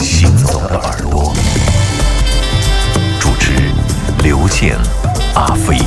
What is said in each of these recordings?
行走的耳朵主持刘健阿飞。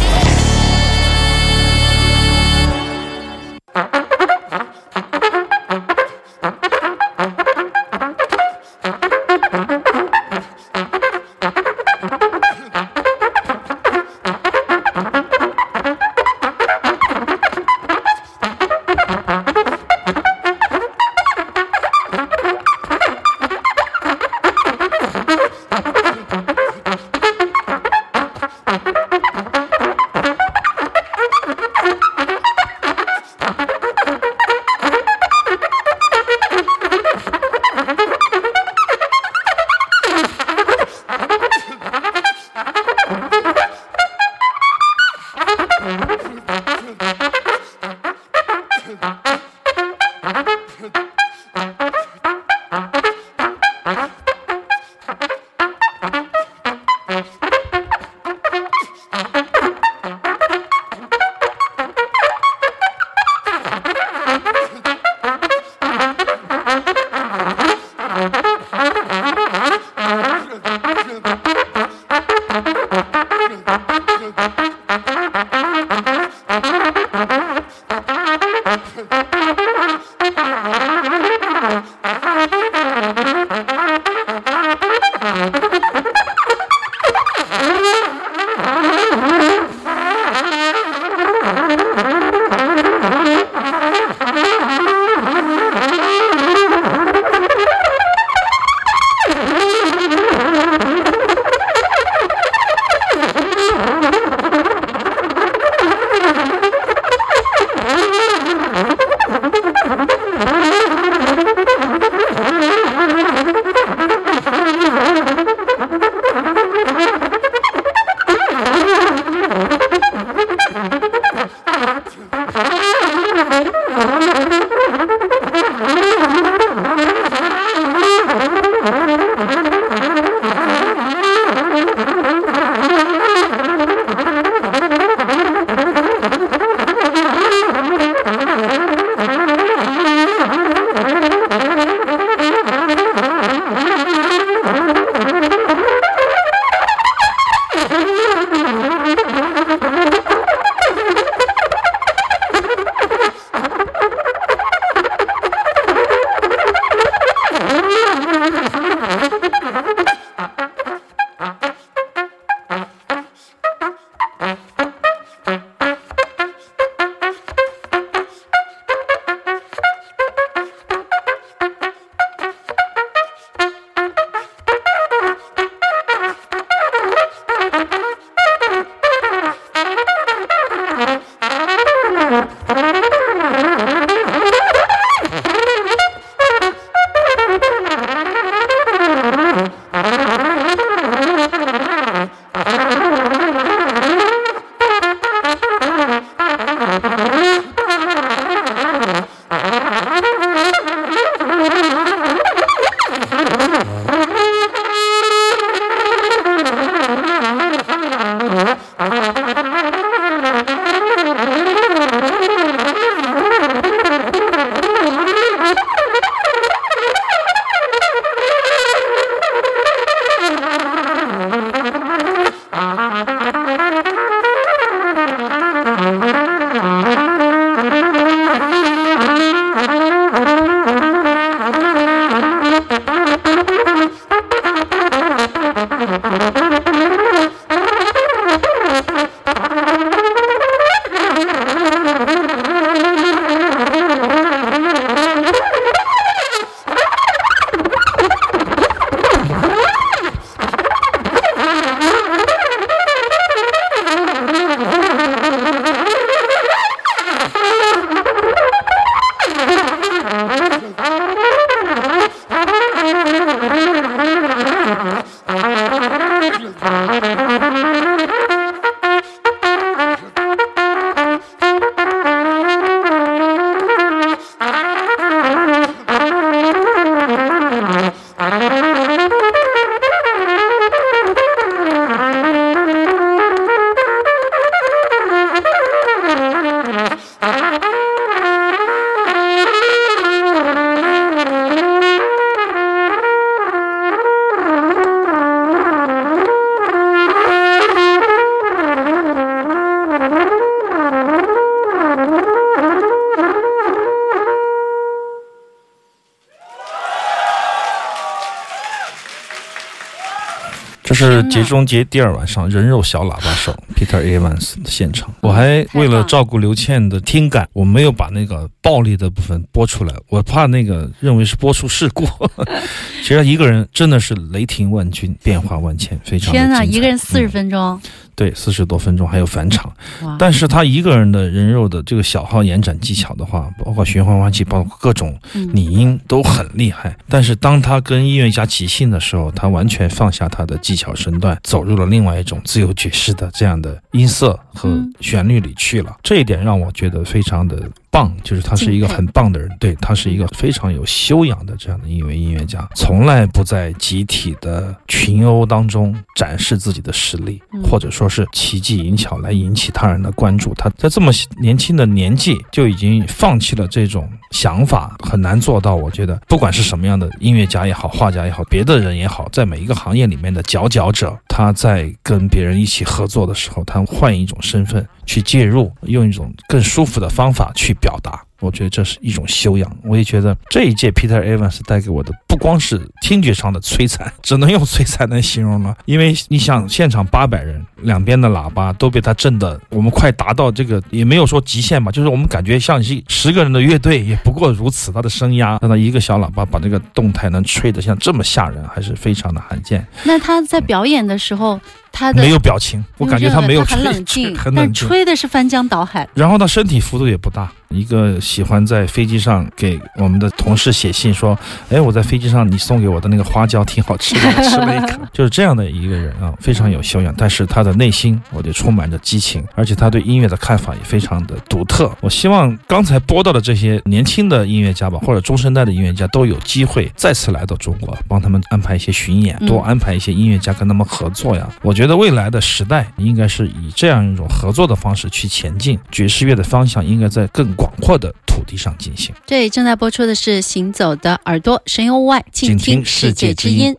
是《节中节》第二晚上人肉小喇叭手 Peter Evans 的现场。我还为了照顾刘倩的听感，我没有把那个暴力的部分播出来，我怕那个认为是播出事故。其实一个人真的是雷霆万钧，变化万千，非常天哪！一个人四十分钟。对，四十多分钟还有返场，但是他一个人的人肉的这个小号延展技巧的话，包括循环换气，包括各种拟音都很厉害。但是当他跟音乐家即兴的时候，他完全放下他的技巧身段，走入了另外一种自由爵士的这样的音色和旋律里去了。这一点让我觉得非常的。棒，就是他是一个很棒的人，对他是一个非常有修养的这样的一位音乐家，从来不在集体的群殴当中展示自己的实力，或者说是奇技淫巧来引起他人的关注。他在这么年轻的年纪就已经放弃了这种想法，很难做到。我觉得，不管是什么样的音乐家也好，画家也好，别的人也好，在每一个行业里面的佼佼者，他在跟别人一起合作的时候，他换一种身份。去介入，用一种更舒服的方法去表达。我觉得这是一种修养。我也觉得这一届 Peter Evans 带给我的不光是听觉上的摧残，只能用摧残来形容了。因为你想，现场八百人，两边的喇叭都被他震的，我们快达到这个也没有说极限吧，就是我们感觉像是十个人的乐队也不过如此。他的声压，让他一个小喇叭把这个动态能吹得像这么吓人，还是非常的罕见。那他在表演的时候，他没有表情，我感觉他没有很冷静，很冷静，吹的是翻江倒海。然后他身体幅度也不大，一个。喜欢在飞机上给我们的同事写信说：“哎，我在飞机上你送给我的那个花椒挺好吃的，吃了一口。”就是这样的一个人啊，非常有修养，但是他的内心我就充满着激情，而且他对音乐的看法也非常的独特。我希望刚才播到的这些年轻的音乐家吧，或者中生代的音乐家都有机会再次来到中国，帮他们安排一些巡演，多安排一些音乐家跟他们合作呀。我觉得未来的时代应该是以这样一种合作的方式去前进，爵士乐的方向应该在更广阔的。土地上进行。对正在播出的是《行走的耳朵》，神游外，静听世界之音。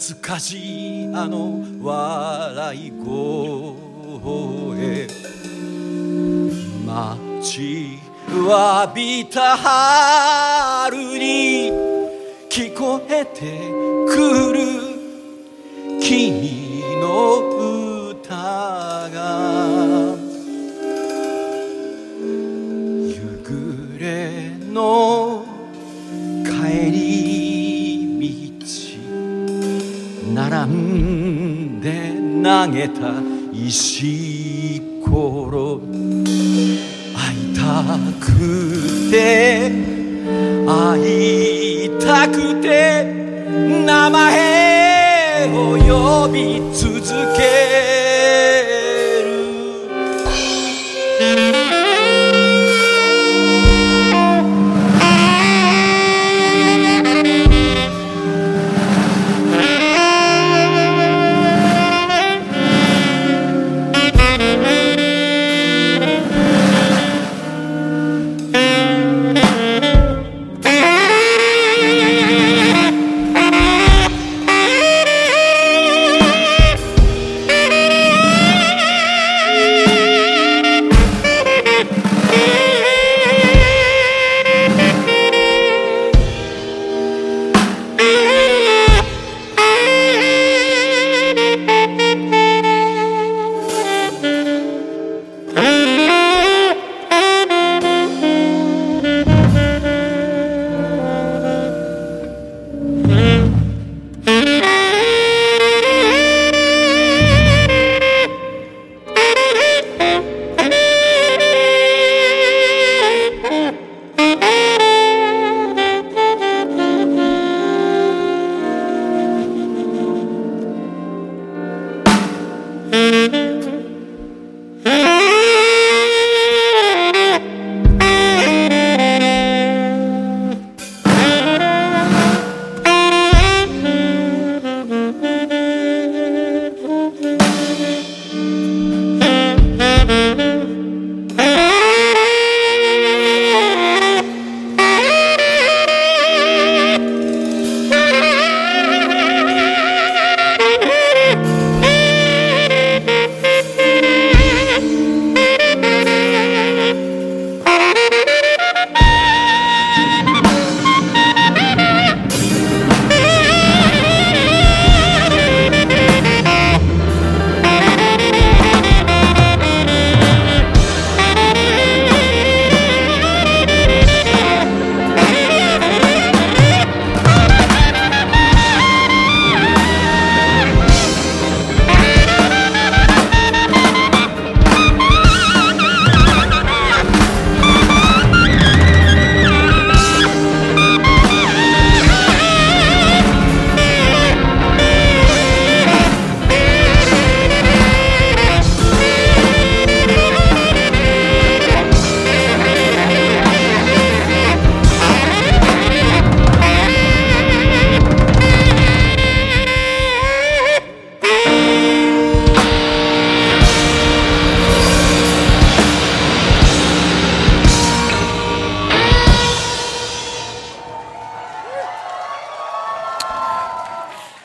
懐かしいあの笑い声。待ちわびた春に聞こえてくる。君の投げた石ころ。会いたくて会いたくて名前を呼び続け。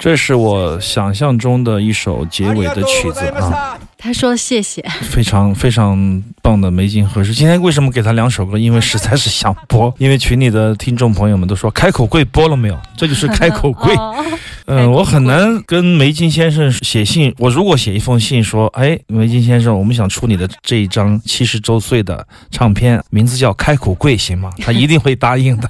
这是我想象中的一首结尾的曲子啊。他说谢谢，非常非常棒的梅津合适。今天为什么给他两首歌？因为实在是想播，因为群里的听众朋友们都说开口跪播了没有？这就是开口跪。嗯，我很难跟梅津先生写信。我如果写一封信说，哎，梅津先生，我们想出你的这一张七十周岁的唱片，名字叫《开口跪》，行吗？他一定会答应的，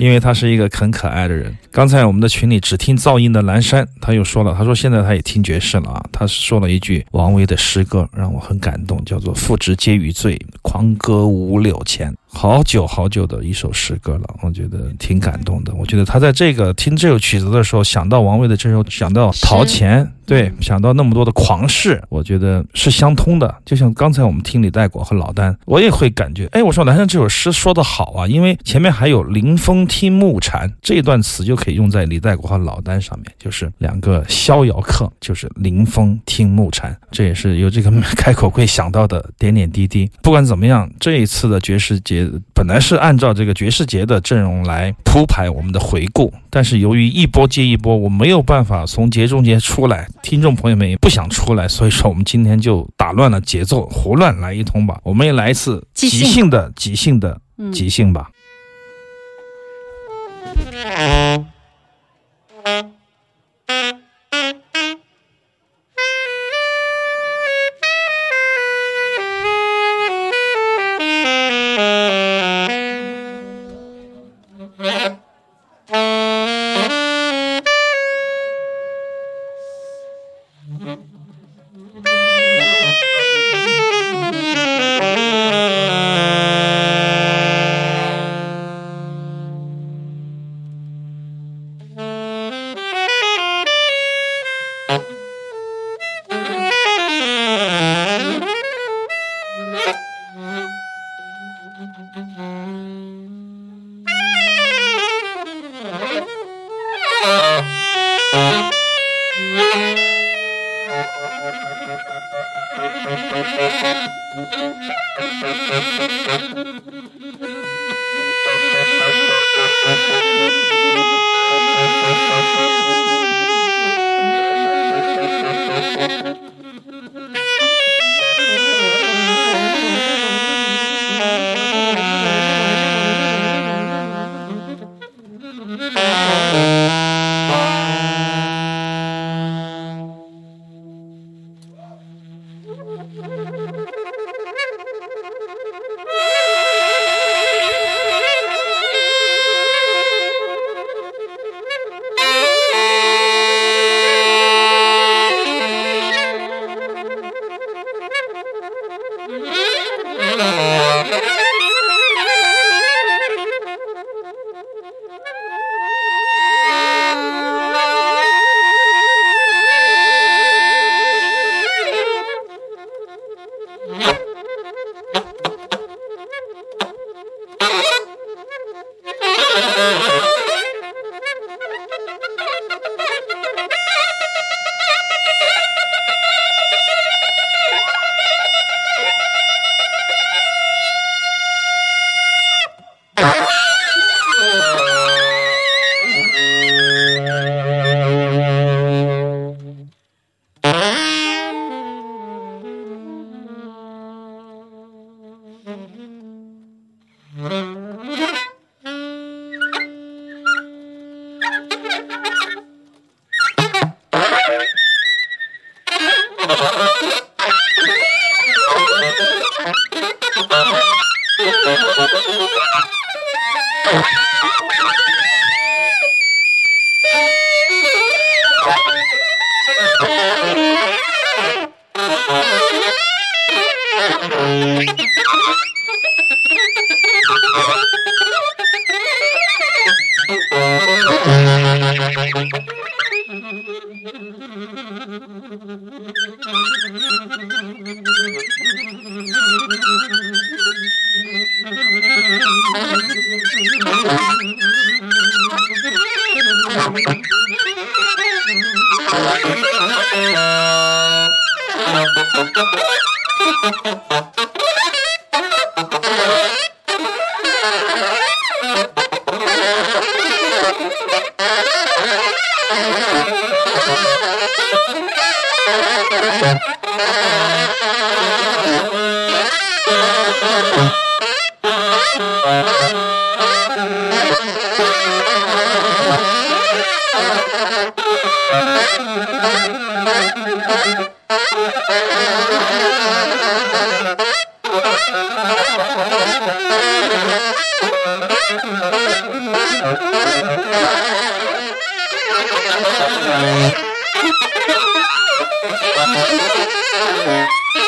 因为他是一个很可爱的人。刚才我们的群里只听噪音的蓝山，他又说了，他说现在他也听爵士了啊。他说了一句王维的诗歌，让我很感动，叫做“复制直皆余罪，狂歌五柳前”。好久好久的一首诗歌了，我觉得挺感动的。我觉得他在这个听这首曲子的时候，想到王维的这首，想到陶潜。对，想到那么多的狂士，我觉得是相通的。就像刚才我们听李代果和老丹，我也会感觉，哎，我说蓝山这首诗说的好啊，因为前面还有“临风听暮蝉”这一段词就可以用在李代果和老丹上面，就是两个逍遥客，就是临风听暮蝉。这也是由这个开口会想到的点点滴滴。不管怎么样，这一次的爵士节本来是按照这个爵士节的阵容来铺排我们的回顾，但是由于一波接一波，我没有办法从节中间出来。听众朋友们也不想出来，所以说我们今天就打乱了节奏，胡乱来一通吧。我们也来一次即兴的、即兴的、即兴吧。Thank you. Ha ha ha! Thank you.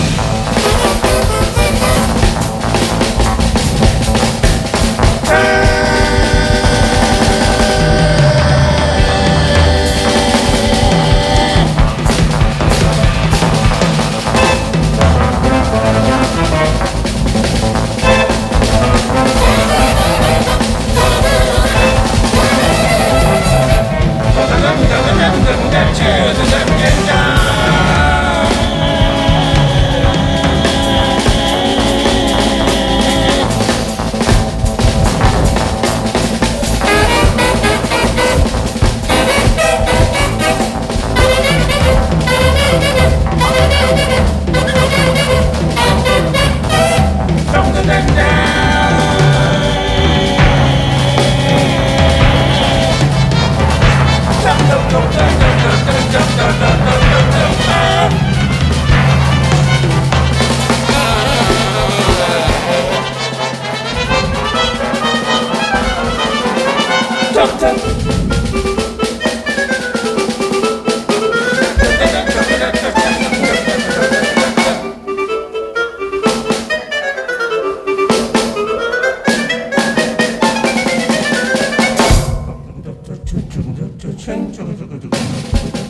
Thank you.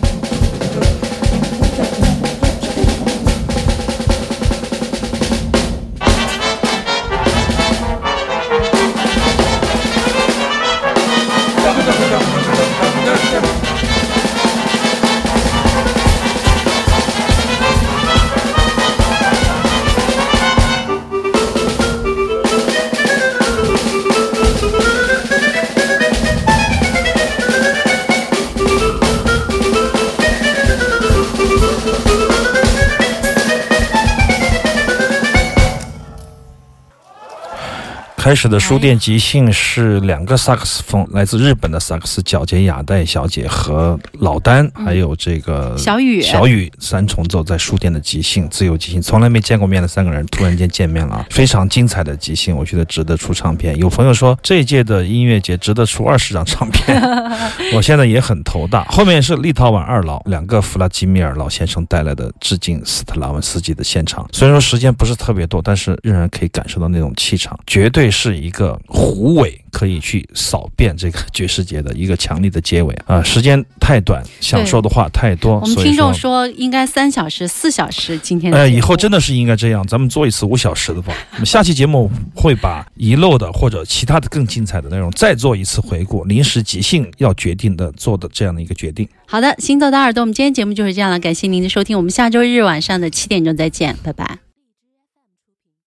开始的书店即兴是两个萨克斯风，来自日本的萨克斯小姐雅代小姐和老丹，还有这个小雨小雨三重奏在书店的即兴，自由即兴，从来没见过面的三个人突然间见面了，非常精彩的即兴，我觉得值得出唱片。有朋友说这一届的音乐节值得出二十张唱片，我现在也很头大。后面是立陶宛二老两个弗拉基米尔老先生带来的致敬斯特拉文斯基的现场，虽然说时间不是特别多，但是仍然可以感受到那种气场，绝对。是一个虎尾，可以去扫遍这个爵士节的一个强力的结尾啊！时间太短，想说的话太多。我们听众说应该三小时、四小时。今天呃，以后真的是应该这样，咱们做一次五小时的吧。我们下期节目会把遗漏的或者其他的更精彩的内容再做一次回顾。临时即兴要决定的做的这样的一个决定。好的，行走的耳朵，我们今天节目就是这样了，感谢您的收听，我们下周日晚上的七点钟再见，拜拜。